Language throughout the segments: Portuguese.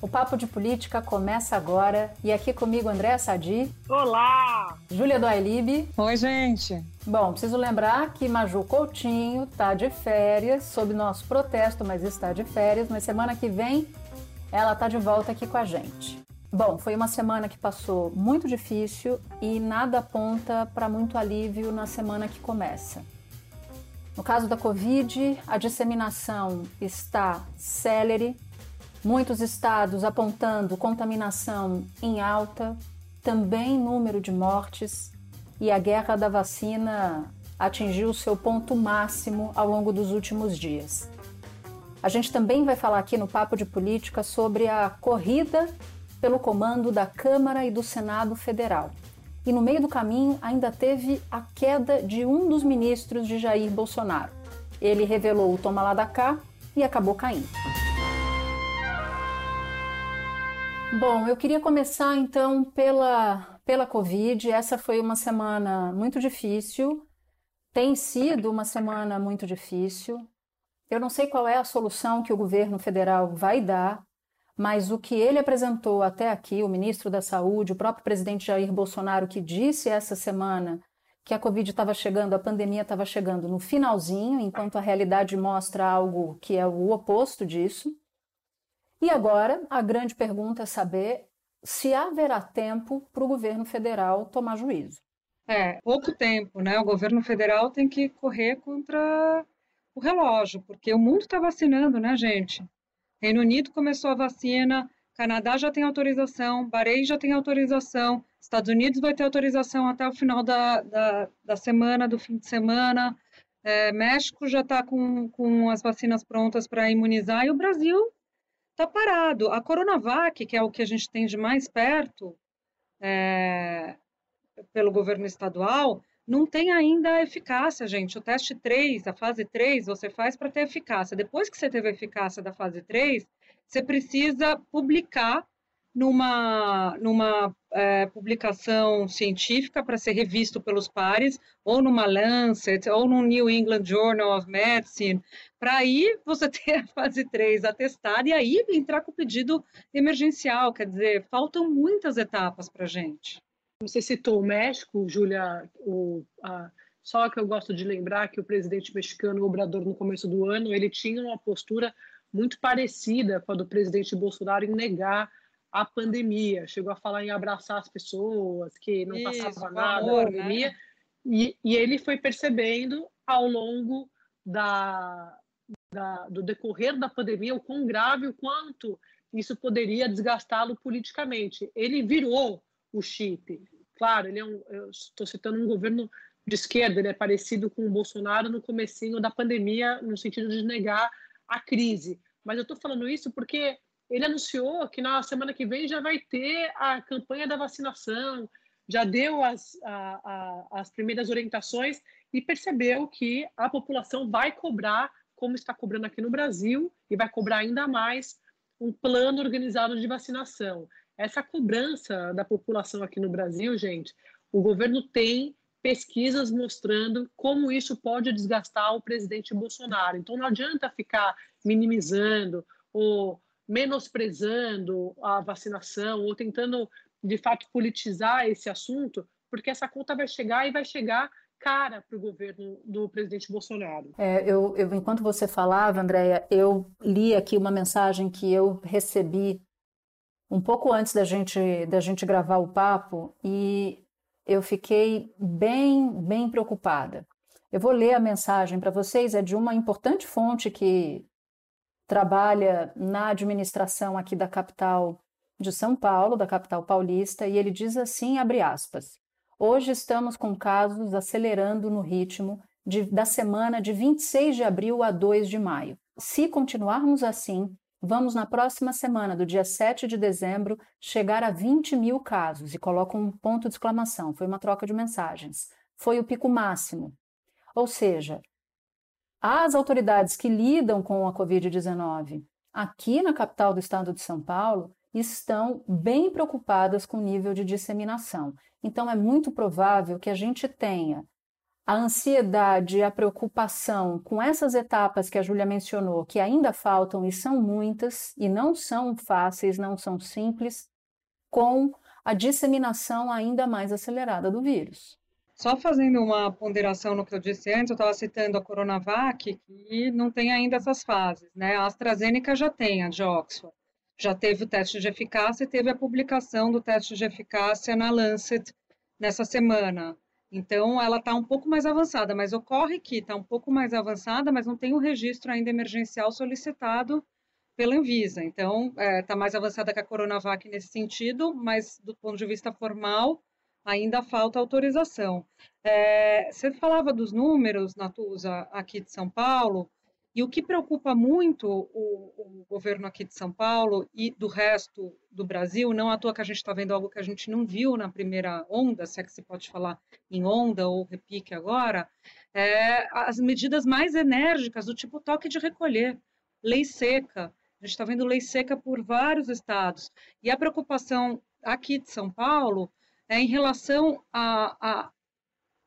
O Papo de Política começa agora e aqui comigo Andréa Sadi. Olá! Júlia Doailib. Oi, gente. Bom, preciso lembrar que Maju Coutinho está de férias, sob nosso protesto, mas está de férias. Mas semana que vem ela está de volta aqui com a gente. Bom, foi uma semana que passou muito difícil e nada aponta para muito alívio na semana que começa. No caso da Covid, a disseminação está célere, Muitos estados apontando contaminação em alta, também número de mortes, e a guerra da vacina atingiu seu ponto máximo ao longo dos últimos dias. A gente também vai falar aqui no Papo de Política sobre a corrida pelo comando da Câmara e do Senado Federal. E no meio do caminho ainda teve a queda de um dos ministros de Jair Bolsonaro. Ele revelou o toma lá da cá e acabou caindo. Bom, eu queria começar então pela, pela Covid. Essa foi uma semana muito difícil, tem sido uma semana muito difícil. Eu não sei qual é a solução que o governo federal vai dar, mas o que ele apresentou até aqui, o ministro da Saúde, o próprio presidente Jair Bolsonaro, que disse essa semana que a Covid estava chegando, a pandemia estava chegando no finalzinho, enquanto a realidade mostra algo que é o oposto disso. E agora, a grande pergunta é saber se haverá tempo para o governo federal tomar juízo. É, pouco tempo, né? O governo federal tem que correr contra o relógio, porque o mundo está vacinando, né, gente? Reino Unido começou a vacina, Canadá já tem autorização, Bahrein já tem autorização, Estados Unidos vai ter autorização até o final da, da, da semana, do fim de semana, é, México já está com, com as vacinas prontas para imunizar, e o Brasil está parado. A Coronavac, que é o que a gente tem de mais perto é, pelo governo estadual, não tem ainda eficácia, gente. O teste 3, a fase 3, você faz para ter eficácia. Depois que você teve a eficácia da fase 3, você precisa publicar numa, numa é, publicação científica para ser revisto pelos pares, ou numa Lancet, ou no New England Journal of Medicine, para aí você ter a fase 3 atestada e aí entrar com o pedido emergencial. Quer dizer, faltam muitas etapas para a gente. Você citou o México, Júlia, só que eu gosto de lembrar que o presidente mexicano, Obrador, no começo do ano, ele tinha uma postura muito parecida com a do presidente Bolsonaro em negar a pandemia, chegou a falar em abraçar as pessoas, que não Isso, passava nada amor, a pandemia, né? e, e ele foi percebendo ao longo da, da, do decorrer da pandemia o quão grave, o quanto isso poderia desgastá-lo politicamente. Ele virou o chip. Claro, ele é um, eu estou citando um governo de esquerda, ele é parecido com o Bolsonaro no comecinho da pandemia, no sentido de negar a crise. Mas eu estou falando isso porque ele anunciou que na semana que vem já vai ter a campanha da vacinação, já deu as, a, a, as primeiras orientações e percebeu que a população vai cobrar, como está cobrando aqui no Brasil, e vai cobrar ainda mais um plano organizado de vacinação. Essa cobrança da população aqui no Brasil, gente, o governo tem pesquisas mostrando como isso pode desgastar o presidente Bolsonaro. Então não adianta ficar minimizando ou menosprezando a vacinação ou tentando, de fato, politizar esse assunto, porque essa conta vai chegar e vai chegar cara para o governo do presidente Bolsonaro. É, eu, eu, enquanto você falava, Andréia, eu li aqui uma mensagem que eu recebi um pouco antes da gente, da gente gravar o papo e eu fiquei bem, bem preocupada. Eu vou ler a mensagem para vocês, é de uma importante fonte que trabalha na administração aqui da capital de São Paulo, da capital paulista, e ele diz assim, abre aspas: Hoje estamos com casos acelerando no ritmo de, da semana de 26 de abril a 2 de maio. Se continuarmos assim, vamos na próxima semana, do dia 7 de dezembro, chegar a 20 mil casos. E coloco um ponto de exclamação: foi uma troca de mensagens. Foi o pico máximo. Ou seja, as autoridades que lidam com a Covid-19 aqui na capital do estado de São Paulo estão bem preocupadas com o nível de disseminação. Então, é muito provável que a gente tenha a ansiedade, a preocupação com essas etapas que a Júlia mencionou, que ainda faltam e são muitas, e não são fáceis, não são simples, com a disseminação ainda mais acelerada do vírus. Só fazendo uma ponderação no que eu disse antes, eu estava citando a Coronavac, que não tem ainda essas fases, né? A AstraZeneca já tem, a de Oxford. Já teve o teste de eficácia e teve a publicação do teste de eficácia na Lancet nessa semana. Então, ela está um pouco mais avançada, mas ocorre que está um pouco mais avançada, mas não tem o registro ainda emergencial solicitado pela Anvisa. Então, está é, tá mais avançada que a Coronavac nesse sentido, mas do ponto de vista formal, ainda falta autorização. É, você falava dos números, Natuza, aqui de São Paulo, e o que preocupa muito o, o, governo aqui de São Paulo e do resto do Brasil, não à toa que a gente está vendo algo que a gente não viu na primeira onda, se é que se pode falar em onda ou repique agora, é as medidas mais enérgicas do tipo toque de recolher, lei seca. A gente está vendo lei seca por vários estados. E a preocupação aqui de São Paulo é em relação a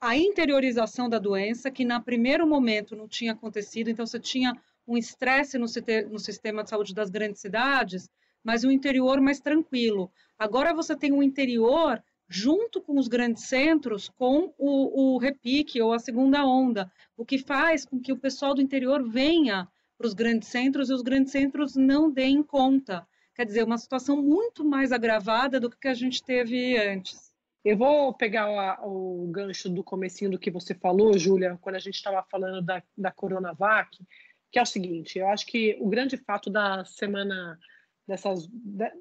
a interiorização da doença, que no primeiro momento não tinha acontecido, então você tinha um estresse no, no, sistema de saúde das grandes cidades, mas um interior mais tranquilo. Agora você tem um interior junto com os grandes centros, com o, o repique ou a segunda onda, o que faz com que o pessoal do interior venha para os grandes centros e os grandes centros não deem conta. Quer dizer, uma situação muito mais agravada do que a gente teve antes. Eu vou pegar o, gancho do comecinho do que você falou, Júlia, quando a gente estava falando da, da Coronavac, que é o seguinte, eu acho que o grande fato da semana, dessas,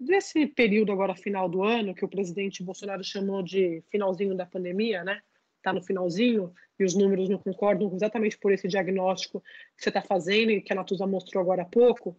desse período agora final do ano, que o presidente Bolsonaro chamou de finalzinho da pandemia, né? Está no finalzinho, e os números não concordam exatamente por esse diagnóstico que você está fazendo e que a Natuza mostrou agora há pouco.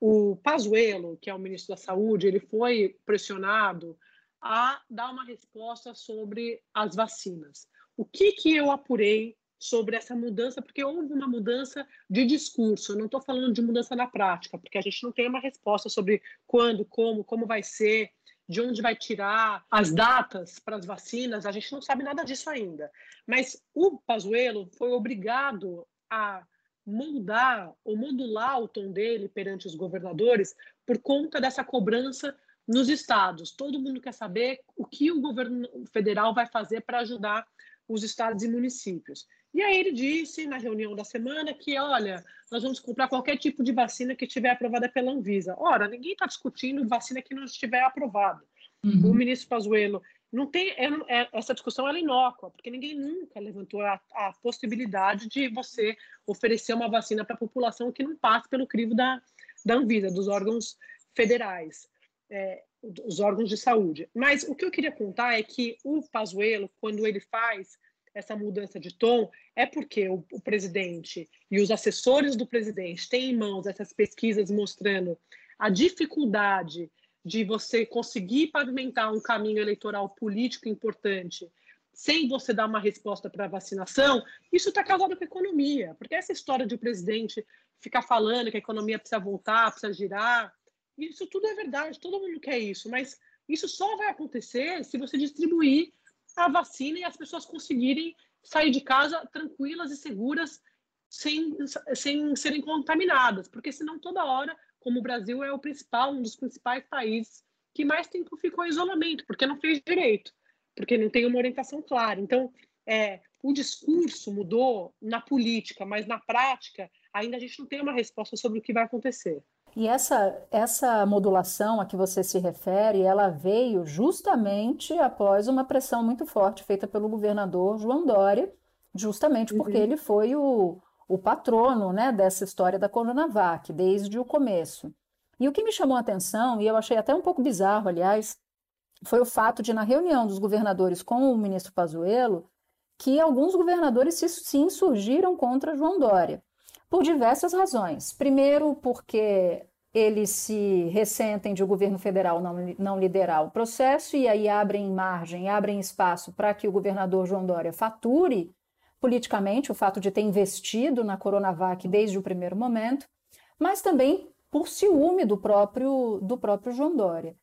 O Pazuello, que é o ministro da Saúde, ele foi pressionado a dar uma resposta sobre as vacinas. O que, que eu apurei sobre essa mudança? Porque houve uma mudança de discurso, eu não estou falando de mudança na prática, porque a gente não tem uma resposta sobre quando, como, como vai ser, de onde vai tirar as datas para as vacinas, a gente não sabe nada disso ainda. Mas o Pazuello foi obrigado a mudar ou modular o tom dele perante os governadores por conta dessa cobrança nos estados. Todo mundo quer saber o que o governo federal vai fazer para ajudar os estados e municípios. E aí ele disse na reunião da semana que, olha, nós vamos comprar qualquer tipo de vacina que estiver aprovada pela Anvisa. Ora, ninguém está discutindo vacina que não estiver aprovada. Uhum. O ministro Pazuello não tem é, é, essa discussão é inócua, porque ninguém nunca levantou a, a possibilidade de você oferecer uma vacina para a população que não passe pelo crivo da, da Anvisa, dos órgãos federais é, os órgãos de saúde. Mas o que eu queria contar é que o Pazuello, quando ele faz essa mudança de tom, é porque o, o presidente e os assessores do presidente têm em mãos essas pesquisas mostrando a dificuldade de você conseguir pavimentar um caminho eleitoral político importante sem você dar uma resposta para a vacinação, isso está casado com a economia. Porque essa história de o presidente ficar falando que a economia precisa voltar, precisa girar, isso tudo é verdade, todo mundo quer isso, mas isso só vai acontecer se você distribuir a vacina e as pessoas conseguirem sair de casa tranquilas e seguras sem, sem serem contaminadas, porque senão toda hora, como o Brasil é o principal, um dos principais países que mais tempo ficou em isolamento, porque não fez direito, porque não tem uma orientação clara. Então, é, o discurso mudou na política, mas na prática ainda a gente não tem uma resposta sobre o que vai acontecer. E essa, essa modulação a que você se refere, ela veio justamente após uma pressão muito forte feita pelo governador João Dória, justamente porque uhum. ele foi o, o patrono né, dessa história da Coronavac, desde o começo. E o que me chamou a atenção, e eu achei até um pouco bizarro, aliás, foi o fato de, na reunião dos governadores com o ministro Pazuello, que alguns governadores se, se insurgiram contra João Dória, por diversas razões. Primeiro, porque eles se ressentem de o governo federal não, não liderar o processo e aí abrem margem, abrem espaço para que o governador João Dória fature politicamente o fato de ter investido na Coronavac desde o primeiro momento, mas também por ciúme do próprio, do próprio João Dória.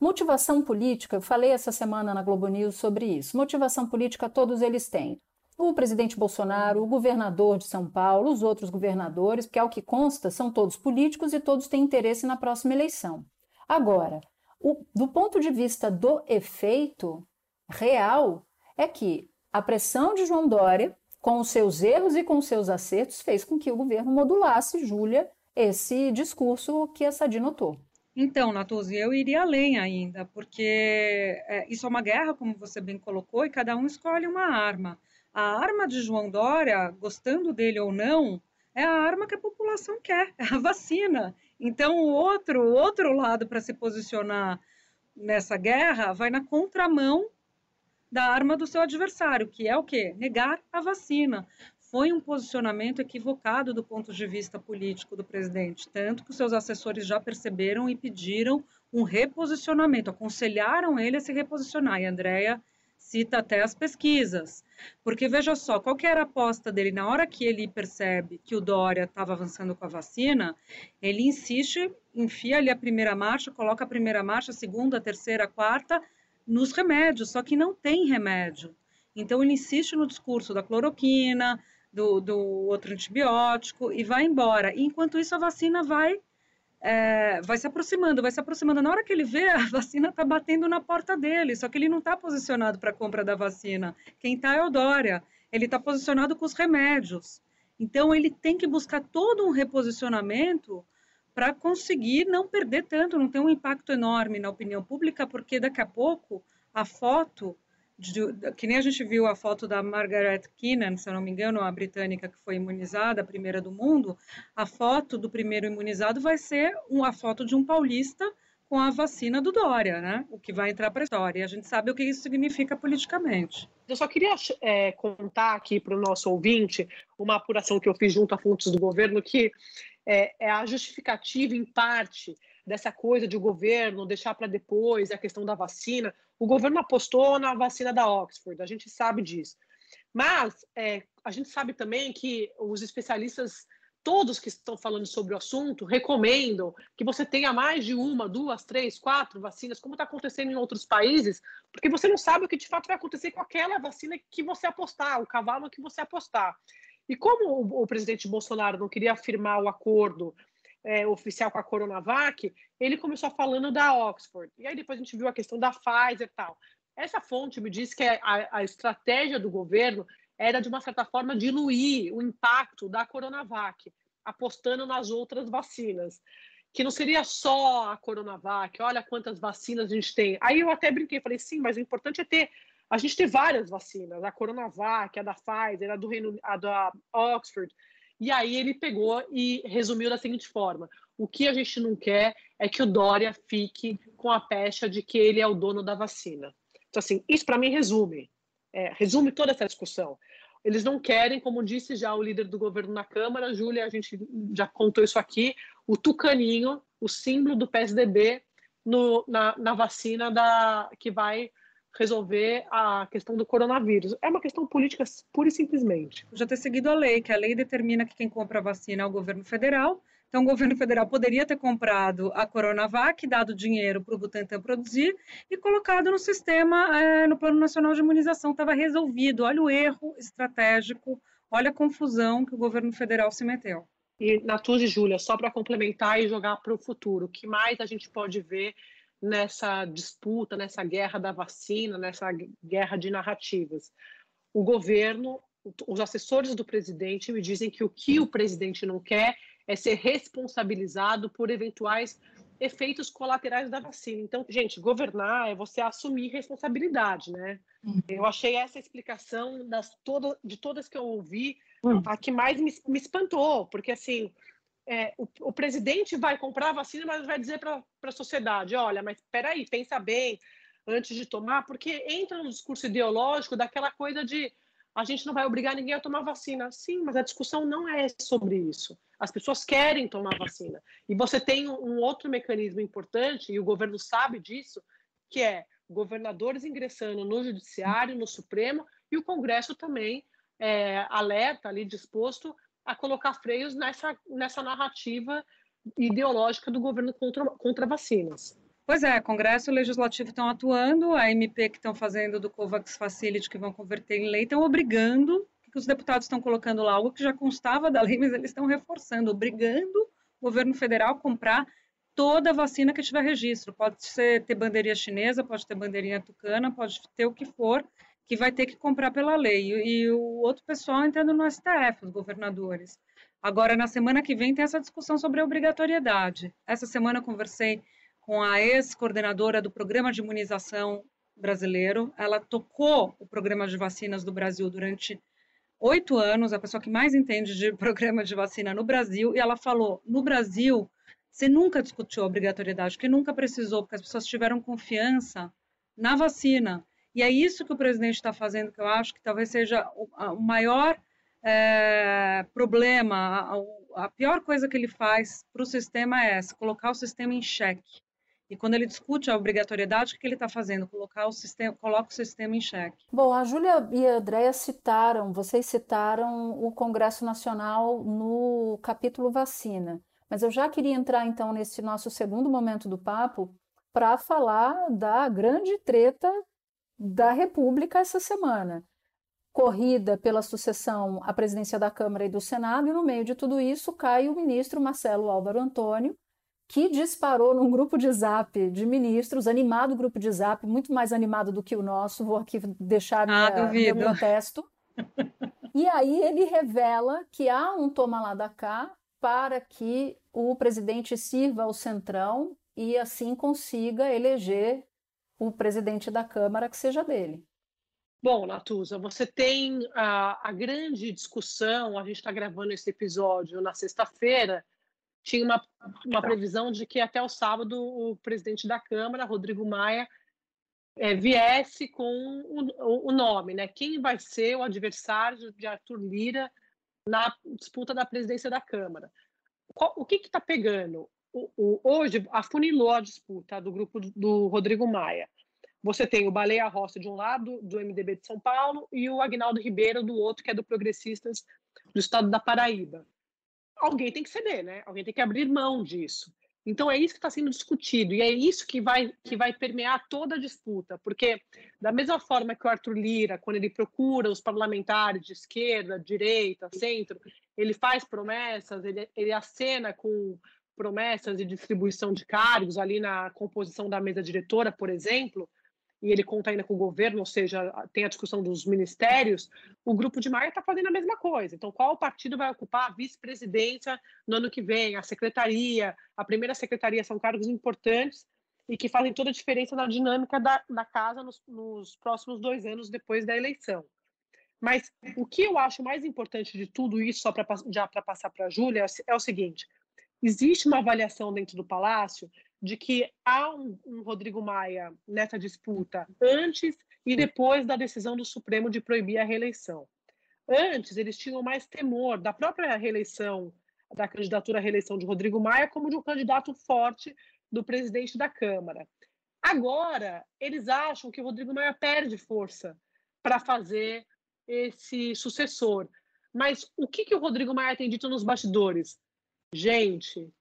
Motivação política, eu falei essa semana na Globo News sobre isso. Motivação política todos eles têm o presidente Bolsonaro, o governador de São Paulo, os outros governadores, porque ao que consta, são todos políticos e todos têm interesse na próxima eleição. Agora, o, do ponto de vista do efeito real, é que a pressão de João Dória, com os seus erros e com os seus acertos, fez com que o governo modulasse, Júlia, esse discurso que a Sadi notou. Então, Natuzzi, eu iria além ainda, porque é, isso é uma guerra, como você bem colocou, e cada um escolhe uma arma. A arma de João Dória, gostando dele ou não, é a arma que a população quer, é a vacina. Então, o outro, o outro lado para se posicionar nessa guerra vai na contramão da arma do seu adversário, que é o quê? Negar a vacina. Foi um posicionamento equivocado do ponto de vista político do presidente, tanto que os seus assessores já perceberam e pediram um reposicionamento, aconselharam ele a se reposicionar. E a Cita até as pesquisas. Porque veja só, qual que era a aposta dele? Na hora que ele percebe que o Dória estava avançando com a vacina, ele insiste, enfia ali a primeira marcha, coloca a primeira marcha, a segunda, a terceira, a quarta, nos remédios, só que não tem remédio. Então ele insiste no discurso da cloroquina, do, do outro antibiótico e vai embora. Enquanto isso, a vacina vai é, vai se aproximando, vai se aproximando. Na hora que ele vê, a vacina está batendo na porta dele, só que ele não está posicionado para a compra da vacina. Quem está é o Dória. Ele está posicionado com os remédios. Então, ele tem que buscar todo um reposicionamento para conseguir não perder tanto, não ter um impacto enorme na opinião pública, porque daqui a pouco a foto de, que nem a gente viu a foto da Margaret Keenan, se eu não me engano, a britânica que foi imunizada, a primeira do mundo, a foto do primeiro imunizado vai ser uma foto de um paulista com a vacina do Dória, né? O que vai entrar para a história. A gente sabe o que isso significa politicamente. Eu só queria é, contar aqui para o nosso ouvinte uma apuração que eu fiz junto a fontes do governo, que é, é a justificativa, em parte, dessa coisa de o governo deixar para depois a questão da vacina. O governo apostou na vacina da Oxford, a gente sabe disso. Mas é, a gente sabe também que os especialistas, todos que estão falando sobre o assunto, recomendam que você tenha mais de uma, duas, três, quatro vacinas, como está acontecendo em outros países, porque você não sabe o que de fato vai acontecer com aquela vacina que você apostar, o cavalo que você apostar. E como o, o presidente Bolsonaro não queria afirmar o acordo é, oficial com a Coronavac, ele começou falando da Oxford. E aí depois a gente viu a questão da Pfizer e tal. Essa fonte me disse que a, a estratégia do governo era, de uma certa forma, diluir o impacto da Coronavac, apostando nas outras vacinas. Que não seria só a Coronavac, olha quantas vacinas a gente tem. Aí eu até brinquei, falei, sim, mas o importante é ter. A gente ter várias vacinas, a Coronavac, a da Pfizer, a do Reino, a da Oxford. E aí ele pegou e resumiu da seguinte forma: o que a gente não quer é que o Dória fique com a pecha de que ele é o dono da vacina. Então, assim, isso para mim resume, é, resume toda essa discussão. Eles não querem, como disse já o líder do governo na Câmara, Júlia, a gente já contou isso aqui, o tucaninho, o símbolo do PSDB no, na, na vacina da, que vai resolver a questão do coronavírus. É uma questão política pura e simplesmente. Já ter seguido a lei, que a lei determina que quem compra a vacina é o governo federal. Então, o governo federal poderia ter comprado a Coronavac, dado dinheiro para o Butantan produzir e colocado no sistema, é, no Plano Nacional de Imunização. Estava resolvido. Olha o erro estratégico, olha a confusão que o governo federal se meteu. E, Natuz e Júlia, só para complementar e jogar para o futuro, o que mais a gente pode ver nessa disputa, nessa guerra da vacina, nessa guerra de narrativas. O governo, os assessores do presidente me dizem que o que o presidente não quer é ser responsabilizado por eventuais efeitos colaterais da vacina. Então, gente, governar é você assumir responsabilidade, né? Uhum. Eu achei essa explicação das todo, de todas que eu ouvi uhum. a que mais me, me espantou, porque assim é, o, o, presidente vai comprar a vacina, mas vai dizer para a sociedade: olha, mas espera aí, pensa bem, antes de tomar, porque entra no discurso ideológico daquela coisa de a gente não vai obrigar ninguém a tomar vacina. Sim, mas a discussão não é sobre isso. As pessoas querem tomar vacina. E você tem um outro mecanismo importante, e o governo sabe disso, que é governadores ingressando no judiciário, no Supremo, e o Congresso também é, alerta ali, disposto a colocar freios nessa, nessa narrativa ideológica do governo contra, contra vacinas. Pois é, Congresso e Legislativo estão atuando, a MP que estão fazendo do COVAX Facility, que vão converter em lei, estão obrigando, que os deputados estão colocando lá algo que já constava da lei, mas eles estão reforçando, obrigando o governo federal a comprar toda vacina que tiver registro. Pode ser, ter bandeirinha chinesa, pode ter bandeirinha tucana, pode ter o que for, que vai ter que comprar pela lei. E, o outro pessoal entrando no STF, os governadores. Agora, na semana que vem, tem essa discussão sobre a obrigatoriedade. Essa semana eu conversei com a ex-coordenadora do Programa de Imunização Brasileiro. Ela tocou o programa de vacinas do Brasil durante oito anos, a pessoa que mais entende de programa de vacina no Brasil, e ela falou: no Brasil, você nunca discutiu a obrigatoriedade, porque nunca precisou, porque as pessoas tiveram confiança na vacina. E é isso que o presidente está fazendo, que eu acho que talvez seja o, maior é, problema, a, a, pior coisa que ele faz para o sistema é essa, colocar o sistema em xeque. E quando ele discute a obrigatoriedade, o que ele está fazendo? Colocar o sistema, coloca o sistema em xeque. Bom, a Júlia e a Andréia citaram, vocês citaram o Congresso Nacional no capítulo vacina. Mas eu já queria entrar então nesse nosso segundo momento do papo para falar da grande treta da República essa semana. Corrida pela sucessão à presidência da Câmara e do Senado, e no meio de tudo isso cai o ministro Marcelo Álvaro Antônio, que disparou num grupo de zap de ministros, animado grupo de zap, muito mais animado do que o nosso, vou aqui deixar ah, minha, meu protesto. e aí ele revela que há um toma lá da cá para que o presidente sirva ao centrão e assim consiga eleger o presidente da Câmara que seja dele. Bom, Natuza, você tem a, a grande discussão, a gente está gravando esse episódio na sexta-feira, tinha uma, uma previsão de que até o sábado o presidente da Câmara, Rodrigo Maia, é, viesse com o, o, nome, né? Quem vai ser o adversário de Arthur Lira na disputa da presidência da Câmara? Qual, o que está pegando? O, o, hoje afunilou a disputa do grupo do, do Rodrigo Maia. Você tem o Baleia Rossi de um lado, do MDB de São Paulo, e o Agnaldo Ribeiro do outro, que é do Progressistas do estado da Paraíba. Alguém tem que ceder, né? Alguém tem que abrir mão disso. Então é isso que está sendo discutido e é isso que vai que vai permear toda a disputa, porque da mesma forma que o Arthur Lira, quando ele procura os parlamentares de esquerda, direita, centro, ele faz promessas, ele, ele acena com promessas de distribuição de cargos ali na composição da mesa diretora, por exemplo, e ele conta ainda com o governo, ou seja, tem a discussão dos ministérios, o grupo de Maia está fazendo a mesma coisa. Então, qual partido vai ocupar a vice-presidência no ano que vem? A secretaria, a primeira secretaria são cargos importantes e que fazem toda a diferença na dinâmica da, da casa nos, nos próximos dois anos depois da eleição. Mas o que eu acho mais importante de tudo isso, só para já para passar para a Júlia, é o seguinte: existe uma avaliação dentro do Palácio de que há um, um, Rodrigo Maia nessa disputa antes e depois da decisão do Supremo de proibir a reeleição. Antes, eles tinham mais temor da própria reeleição, da candidatura à reeleição de Rodrigo Maia, como de um candidato forte do presidente da Câmara. Agora, eles acham que o Rodrigo Maia perde força para fazer esse sucessor. Mas o que, que o Rodrigo Maia tem dito nos bastidores? Gente,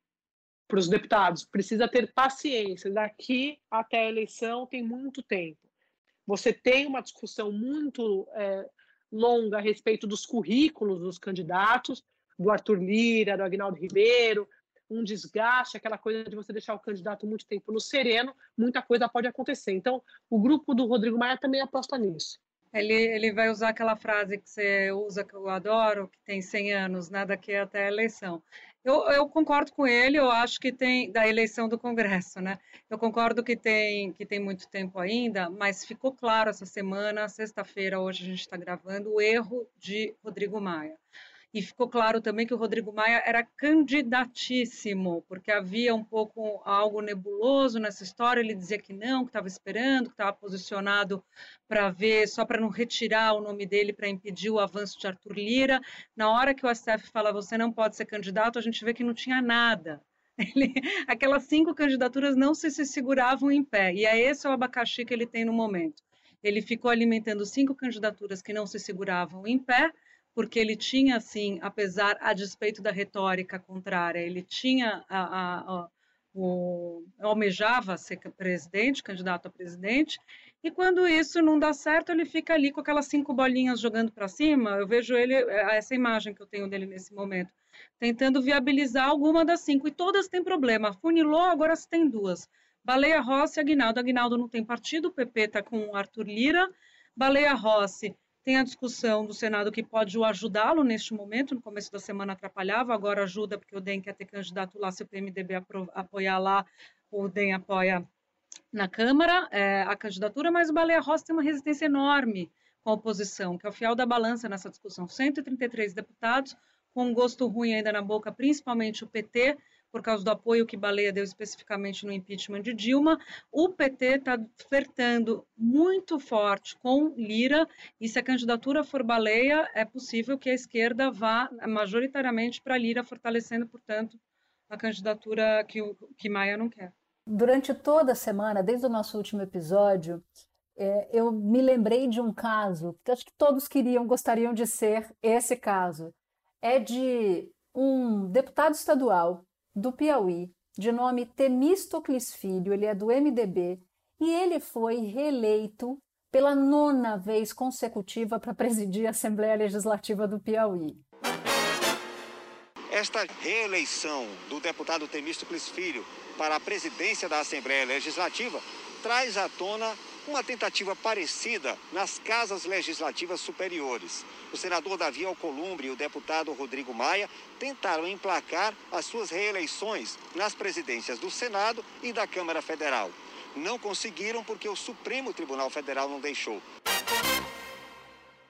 para os deputados, precisa ter paciência. Daqui até a eleição tem muito tempo. Você tem uma discussão muito é, longa a respeito dos currículos dos candidatos, do Arthur Lira, do Agnaldo Ribeiro, um desgaste, aquela coisa de você deixar o candidato muito tempo no sereno, muita coisa pode acontecer. Então, o grupo do Rodrigo Maia também aposta nisso. Ele, ele vai usar aquela frase que você usa, que eu adoro, que tem 100 anos, né, daqui até a eleição. Eu, eu, concordo com ele, eu acho que tem da eleição do Congresso, né? Eu concordo que tem que tem muito tempo ainda, mas ficou claro essa semana, sexta-feira, hoje a gente está gravando, o erro de Rodrigo Maia. E ficou claro também que o Rodrigo Maia era candidatíssimo, porque havia um pouco algo nebuloso nessa história. Ele dizia que não, que estava esperando, que estava posicionado para ver, só para não retirar o nome dele para impedir o avanço de Arthur Lira. Na hora que o STF fala você não pode ser candidato, a gente vê que não tinha nada. Ele, aquelas cinco candidaturas não se, se seguravam em pé, e é esse o abacaxi que ele tem no momento. Ele ficou alimentando cinco candidaturas que não se seguravam em pé, porque ele tinha, assim, apesar, a despeito da retórica contrária, ele tinha a, a, a o, almejava ser presidente, candidato a presidente, e quando isso não dá certo, ele fica ali com aquelas cinco bolinhas jogando para cima. Eu vejo ele, é, essa imagem que eu tenho dele nesse momento, tentando viabilizar alguma das cinco, e todas têm problema. Funilou, agora se tem duas. Baleia Rossi e Aguinaldo. Aguinaldo não tem partido, o PP está com Arthur Lira. Baleia Rossi tem a discussão do Senado que pode ajudá-lo neste momento. No começo da semana atrapalhava, agora ajuda, porque o DEM quer ter candidato lá. Se o PMDB apoiar lá, o DEM apoia na Câmara é, a candidatura, mas o Baleia Rossi tem uma resistência enorme com a oposição, que é o fiel da balança nessa discussão. 133 deputados, com um gosto ruim ainda na boca, principalmente o PT, por causa do apoio que Baleia deu especificamente no impeachment de Dilma. O PT está flertando muito forte com Lira, e se a candidatura for Baleia, é possível que a esquerda vá majoritariamente para Lira, fortalecendo, portanto, a candidatura que, que Maia não quer. Durante toda a semana, desde o nosso último episódio, é, eu me lembrei de um caso que acho que todos queriam, gostariam de ser esse caso. É de um deputado estadual do Piauí, de nome Temístocles Filho, ele é do MDB, e ele foi reeleito pela nona vez consecutiva para presidir a Assembleia Legislativa do Piauí. Esta reeleição do deputado Temístocles Filho para a presidência da Assembleia Legislativa traz à tona uma tentativa parecida nas casas legislativas superiores. O senador Davi Alcolumbre e o deputado Rodrigo Maia tentaram emplacar as suas reeleições nas presidências do Senado e da Câmara Federal. Não conseguiram porque o Supremo Tribunal Federal não deixou.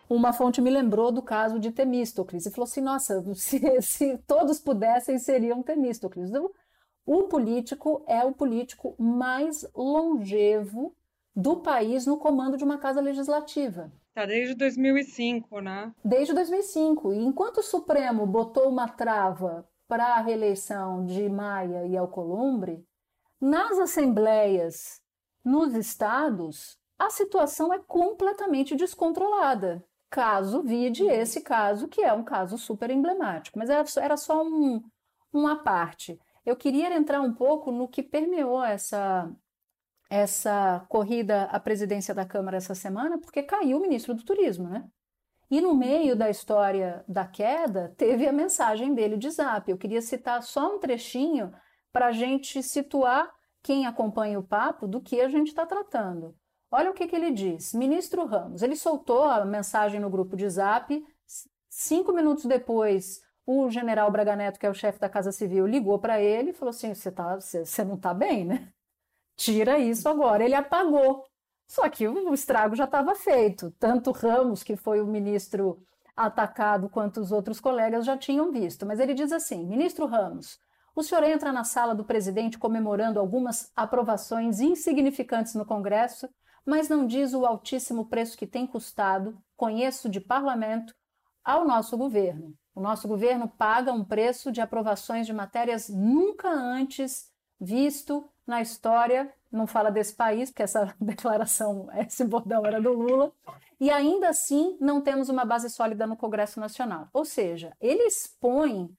Uma fonte me lembrou do caso de Temístocles e falou assim: nossa, se, se todos pudessem, seriam Temístocles. Então, o político é o político mais longevo do país no comando de uma casa legislativa. Tá desde 2005, né? Desde 2005. E enquanto o Supremo botou uma trava para a reeleição de Maia e Alcolumbre, nas assembleias, nos estados, a situação é completamente descontrolada. Caso vide uhum. esse caso, que é um caso super emblemático, mas era, era só um, uma parte. Eu queria entrar um pouco no que permeou essa, essa corrida à presidência da Câmara essa semana, porque caiu o ministro do Turismo, né? E no meio da história da queda, teve a mensagem dele de zap. Eu queria citar só um trechinho para a gente situar quem acompanha o papo do que a gente está tratando. Olha o que, que ele diz. Ministro Ramos, ele soltou a mensagem no grupo de zap. Cinco minutos depois, o general Braga Neto, que é o chefe da Casa Civil, ligou para ele e falou assim: você tá, não está bem, né? Tira isso agora. Ele apagou. Só que o estrago já estava feito. Tanto Ramos, que foi o ministro atacado, quanto os outros colegas já tinham visto. Mas ele diz assim: Ministro Ramos, o senhor entra na sala do presidente comemorando algumas aprovações insignificantes no Congresso, mas não diz o altíssimo preço que tem custado, conheço de parlamento, ao nosso governo. O nosso governo paga um preço de aprovações de matérias nunca antes visto na história, não fala desse país, porque essa declaração, esse bordão era do Lula, e ainda assim não temos uma base sólida no Congresso Nacional. Ou seja, ele expõe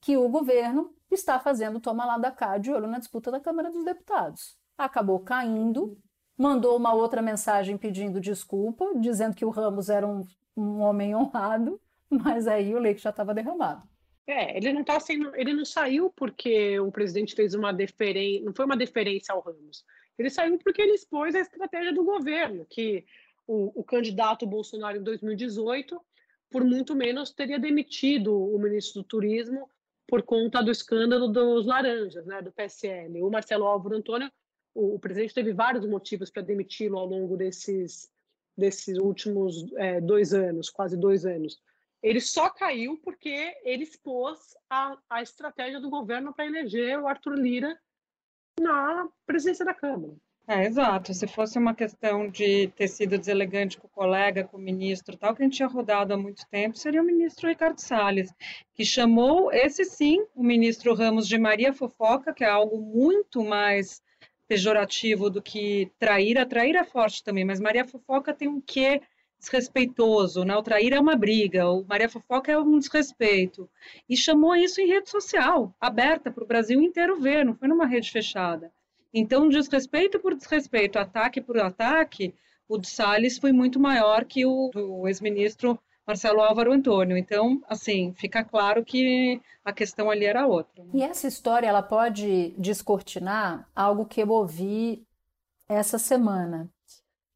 que o governo está fazendo toma lá da cá de olho na disputa da Câmara dos Deputados. Acabou caindo, mandou uma outra mensagem pedindo desculpa, dizendo que o Ramos era um, um homem honrado, mas aí o leite já estava derramado. É, ele não tá sendo, ele não saiu porque o presidente fez uma deferência, não foi uma deferência ao Ramos. Ele saiu porque ele expôs a estratégia do governo, que o, o candidato Bolsonaro em 2018, por muito menos, teria demitido o ministro do Turismo por conta do escândalo dos laranjas, né, do PSL. O Marcelo Álvaro Antônio, o, o presidente teve vários motivos para demiti-lo ao longo desses, desses últimos é, dois anos, quase dois anos. Ele só caiu porque ele expôs a, a estratégia do governo para eleger o Arthur Lira na presidência da Câmara. É, exato. Se fosse uma questão de ter sido deselegante com o colega, com o ministro, tal, que a gente tinha rodado há muito tempo, seria o ministro Ricardo Salles, que chamou, esse sim, o ministro Ramos de Maria Fofoca, que é algo muito mais pejorativo do que traíra. Traíra é forte também, mas Maria Fofoca tem um quê desrespeitoso, né? O trair é uma briga, o Maria Fofoca é um desrespeito. E chamou isso em rede social, aberta para o Brasil inteiro ver, não foi numa rede fechada. Então, desrespeito por desrespeito, ataque por ataque, o de Salles foi muito maior que o do ex-ministro Marcelo Álvaro Antônio. Então, assim, fica claro que a questão ali era outra. E essa história, ela pode descortinar algo que eu ouvi essa semana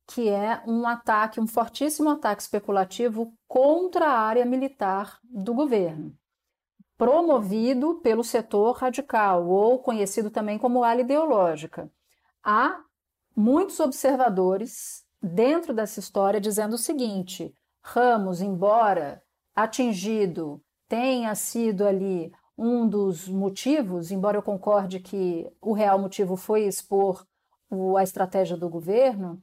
que é um ataque, um fortíssimo ataque especulativo contra a área militar do governo, promovido pelo setor radical, ou conhecido também como ala ideológica. Há muitos observadores dentro dessa história dizendo o seguinte: Ramos, embora atingido tenha sido ali um dos motivos, embora eu concorde que o real motivo foi expor a estratégia do governo,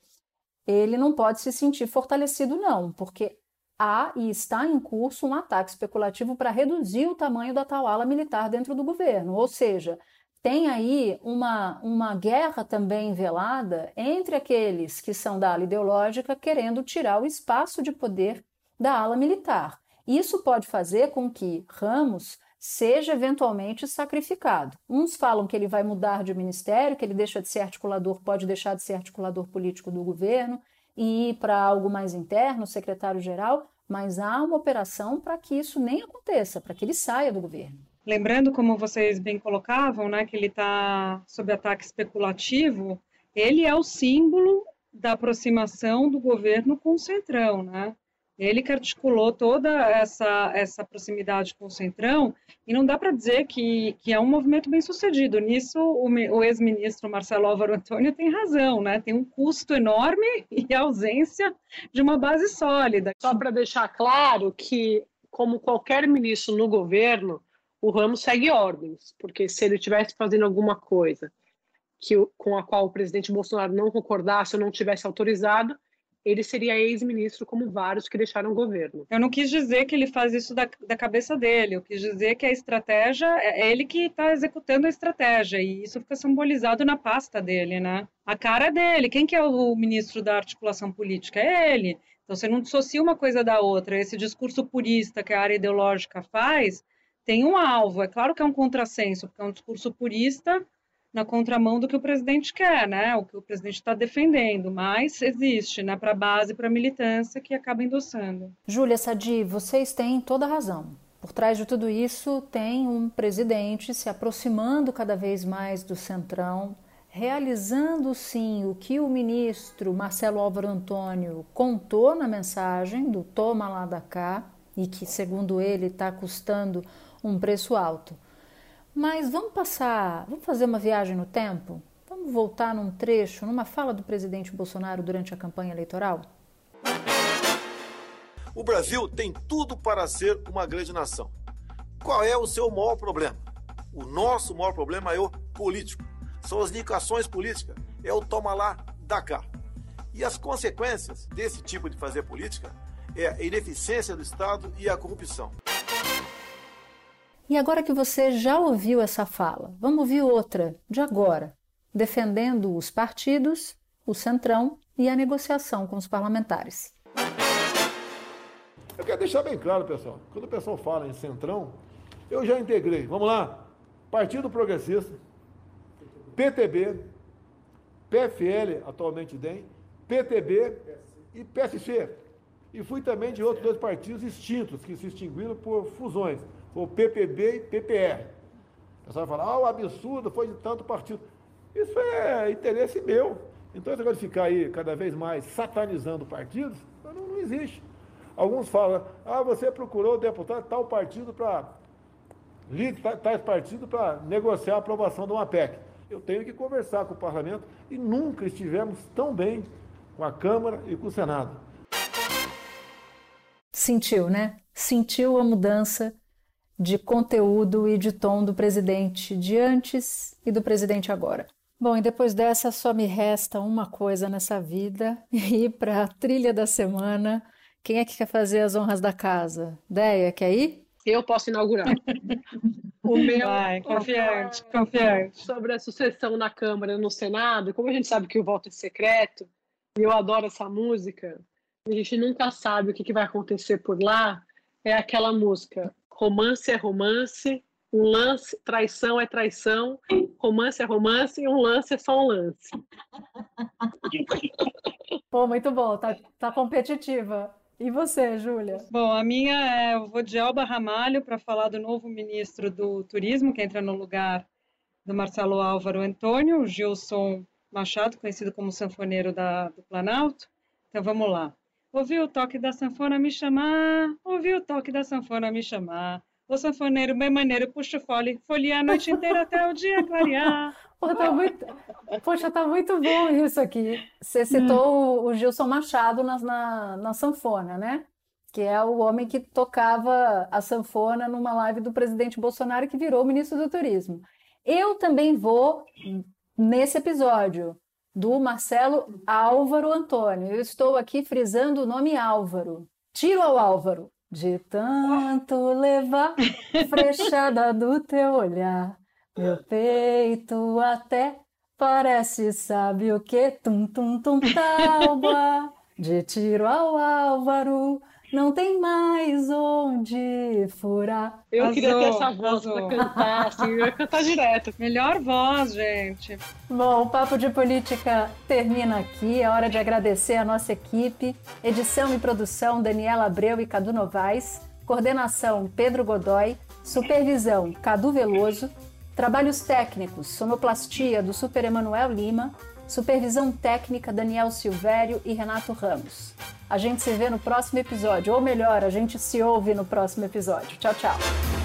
ele não pode se sentir fortalecido, não, porque há e está em curso um ataque especulativo para reduzir o tamanho da tal ala militar dentro do governo. Ou seja, tem aí uma, uma guerra também velada entre aqueles que são da ala ideológica querendo tirar o espaço de poder da ala militar. Isso pode fazer com que Ramos seja eventualmente sacrificado. Uns falam que ele vai mudar de ministério, que ele deixa de ser articulador, pode deixar de ser articulador político do governo e ir para algo mais interno, secretário-geral, mas há uma operação para que isso nem aconteça, para que ele saia do governo. Lembrando, como vocês bem colocavam, né, que ele está sob ataque especulativo, ele é o símbolo da aproximação do governo com o Centrão, né? Ele que articulou toda essa, essa proximidade com o Centrão, e não dá para dizer que, que é um movimento bem sucedido. Nisso, o, o ex-ministro Marcelo Álvaro Antônio tem razão, né? Tem um custo enorme e a ausência de uma base sólida. Só para deixar claro que, como qualquer ministro no governo, o Ramos segue ordens, porque se ele estivesse fazendo alguma coisa que, com a qual o presidente Bolsonaro não concordasse ou não tivesse autorizado, ele seria ex-ministro como vários que deixaram o governo. Eu não quis dizer que ele faz isso da, da cabeça dele, eu quis dizer que a estratégia, é, é ele que está executando a estratégia, e isso fica simbolizado na pasta dele, né? A cara dele, quem que é o ministro da articulação política? É ele. Então você não dissocia uma coisa da outra. Esse discurso purista que a área ideológica faz tem um alvo. É claro que é um contrassenso, porque é um discurso purista na contramão do que o presidente quer, né? O que o presidente está defendendo, mas existe, né? Para a base, para a militância que acaba endossando. Júlia Sadi, vocês têm toda a razão. Por trás de tudo isso tem um presidente se aproximando cada vez mais do centrão, realizando sim o que o ministro Marcelo Álvaro Antônio contou na mensagem do toma lá da cá e que, segundo ele, está custando um preço alto. Mas vamos passar, vamos fazer uma viagem no tempo? Vamos voltar num trecho, numa fala do presidente Bolsonaro durante a campanha eleitoral? O Brasil tem tudo para ser uma grande nação. Qual é o seu maior problema? O nosso maior problema é o político. São as indicações políticas, é o toma lá, da cá. E as consequências desse tipo de fazer política é a ineficiência do Estado e a corrupção. E agora que você já ouviu essa fala, vamos ouvir outra, de agora, defendendo os partidos, o centrão e a negociação com os parlamentares. Eu quero deixar bem claro, pessoal, quando o pessoal fala em centrão, eu já integrei, vamos lá, Partido Progressista, PTB, PFL, atualmente DEM, PTB e PSC. E fui também de outros dois partidos extintos, que se extinguiram por fusões o PPB e PPR. O pessoal fala, ah, o absurdo foi de tanto partido. Isso é interesse meu. Então, esse negócio de ficar aí cada vez mais satanizando partidos, não, não existe. Alguns falam, ah, você procurou deputado tal partido para tais partido para negociar a aprovação de uma PEC. Eu tenho que conversar com o parlamento e nunca estivemos tão bem com a Câmara e com o Senado. Sentiu, né? sentiu a mudança de conteúdo e de tom do presidente de antes e do presidente agora. Bom, e depois dessa só me resta uma coisa nessa vida: ir para a trilha da semana. Quem é que quer fazer as honras da casa? Deia, quer ir? Eu posso inaugurar. o meu. Vai, confiante, confiante. Sobre a sucessão na Câmara e no Senado, como a gente sabe que o voto é secreto, e eu adoro essa música, a gente nunca sabe o que, que vai acontecer por lá, é aquela música. Romance é romance, um lance, traição é traição, romance é romance e um lance é só um lance. Pô, muito bom, tá, tá competitiva. E você, Júlia? Bom, a minha é, eu vou de Alba Ramalho para falar do novo ministro do Turismo, que entra no lugar do Marcelo Álvaro Antônio, o Gilson Machado, conhecido como sanfoneiro da, do Planalto. Então vamos lá. Ouvi o toque da sanfona me chamar, ouvi o toque da sanfona me chamar. O sanfoneiro bem maneiro puxa o fole, folia a noite inteira até o dia clarear. Pô, tá muito... Poxa, tá muito bom isso aqui. Você citou o Gilson Machado na, na, na sanfona, né? Que é o homem que tocava a sanfona numa live do presidente Bolsonaro que virou ministro do Turismo. Eu também vou nesse episódio do Marcelo Álvaro Antônio. Eu estou aqui frisando o nome Álvaro. Tiro ao Álvaro. De tanto levar frechada do teu olhar, meu peito até parece, sabe o que? Tum, tum, tum, talba. De tiro ao Álvaro, não tem mais onde furar. Eu Azul, queria ter essa voz para cantar, assim, eu ia cantar direto. Melhor voz, gente. Bom, o Papo de Política termina aqui. É hora de agradecer a nossa equipe. Edição e produção, Daniela Abreu e Cadu Novaes. Coordenação, Pedro Godoy. Supervisão, Cadu Veloso. Trabalhos técnicos, sonoplastia do Super Emanuel Lima. Supervisão técnica, Daniel Silvério e Renato Ramos. A gente se vê no próximo episódio, ou melhor, a gente se ouve no próximo episódio. Tchau, tchau.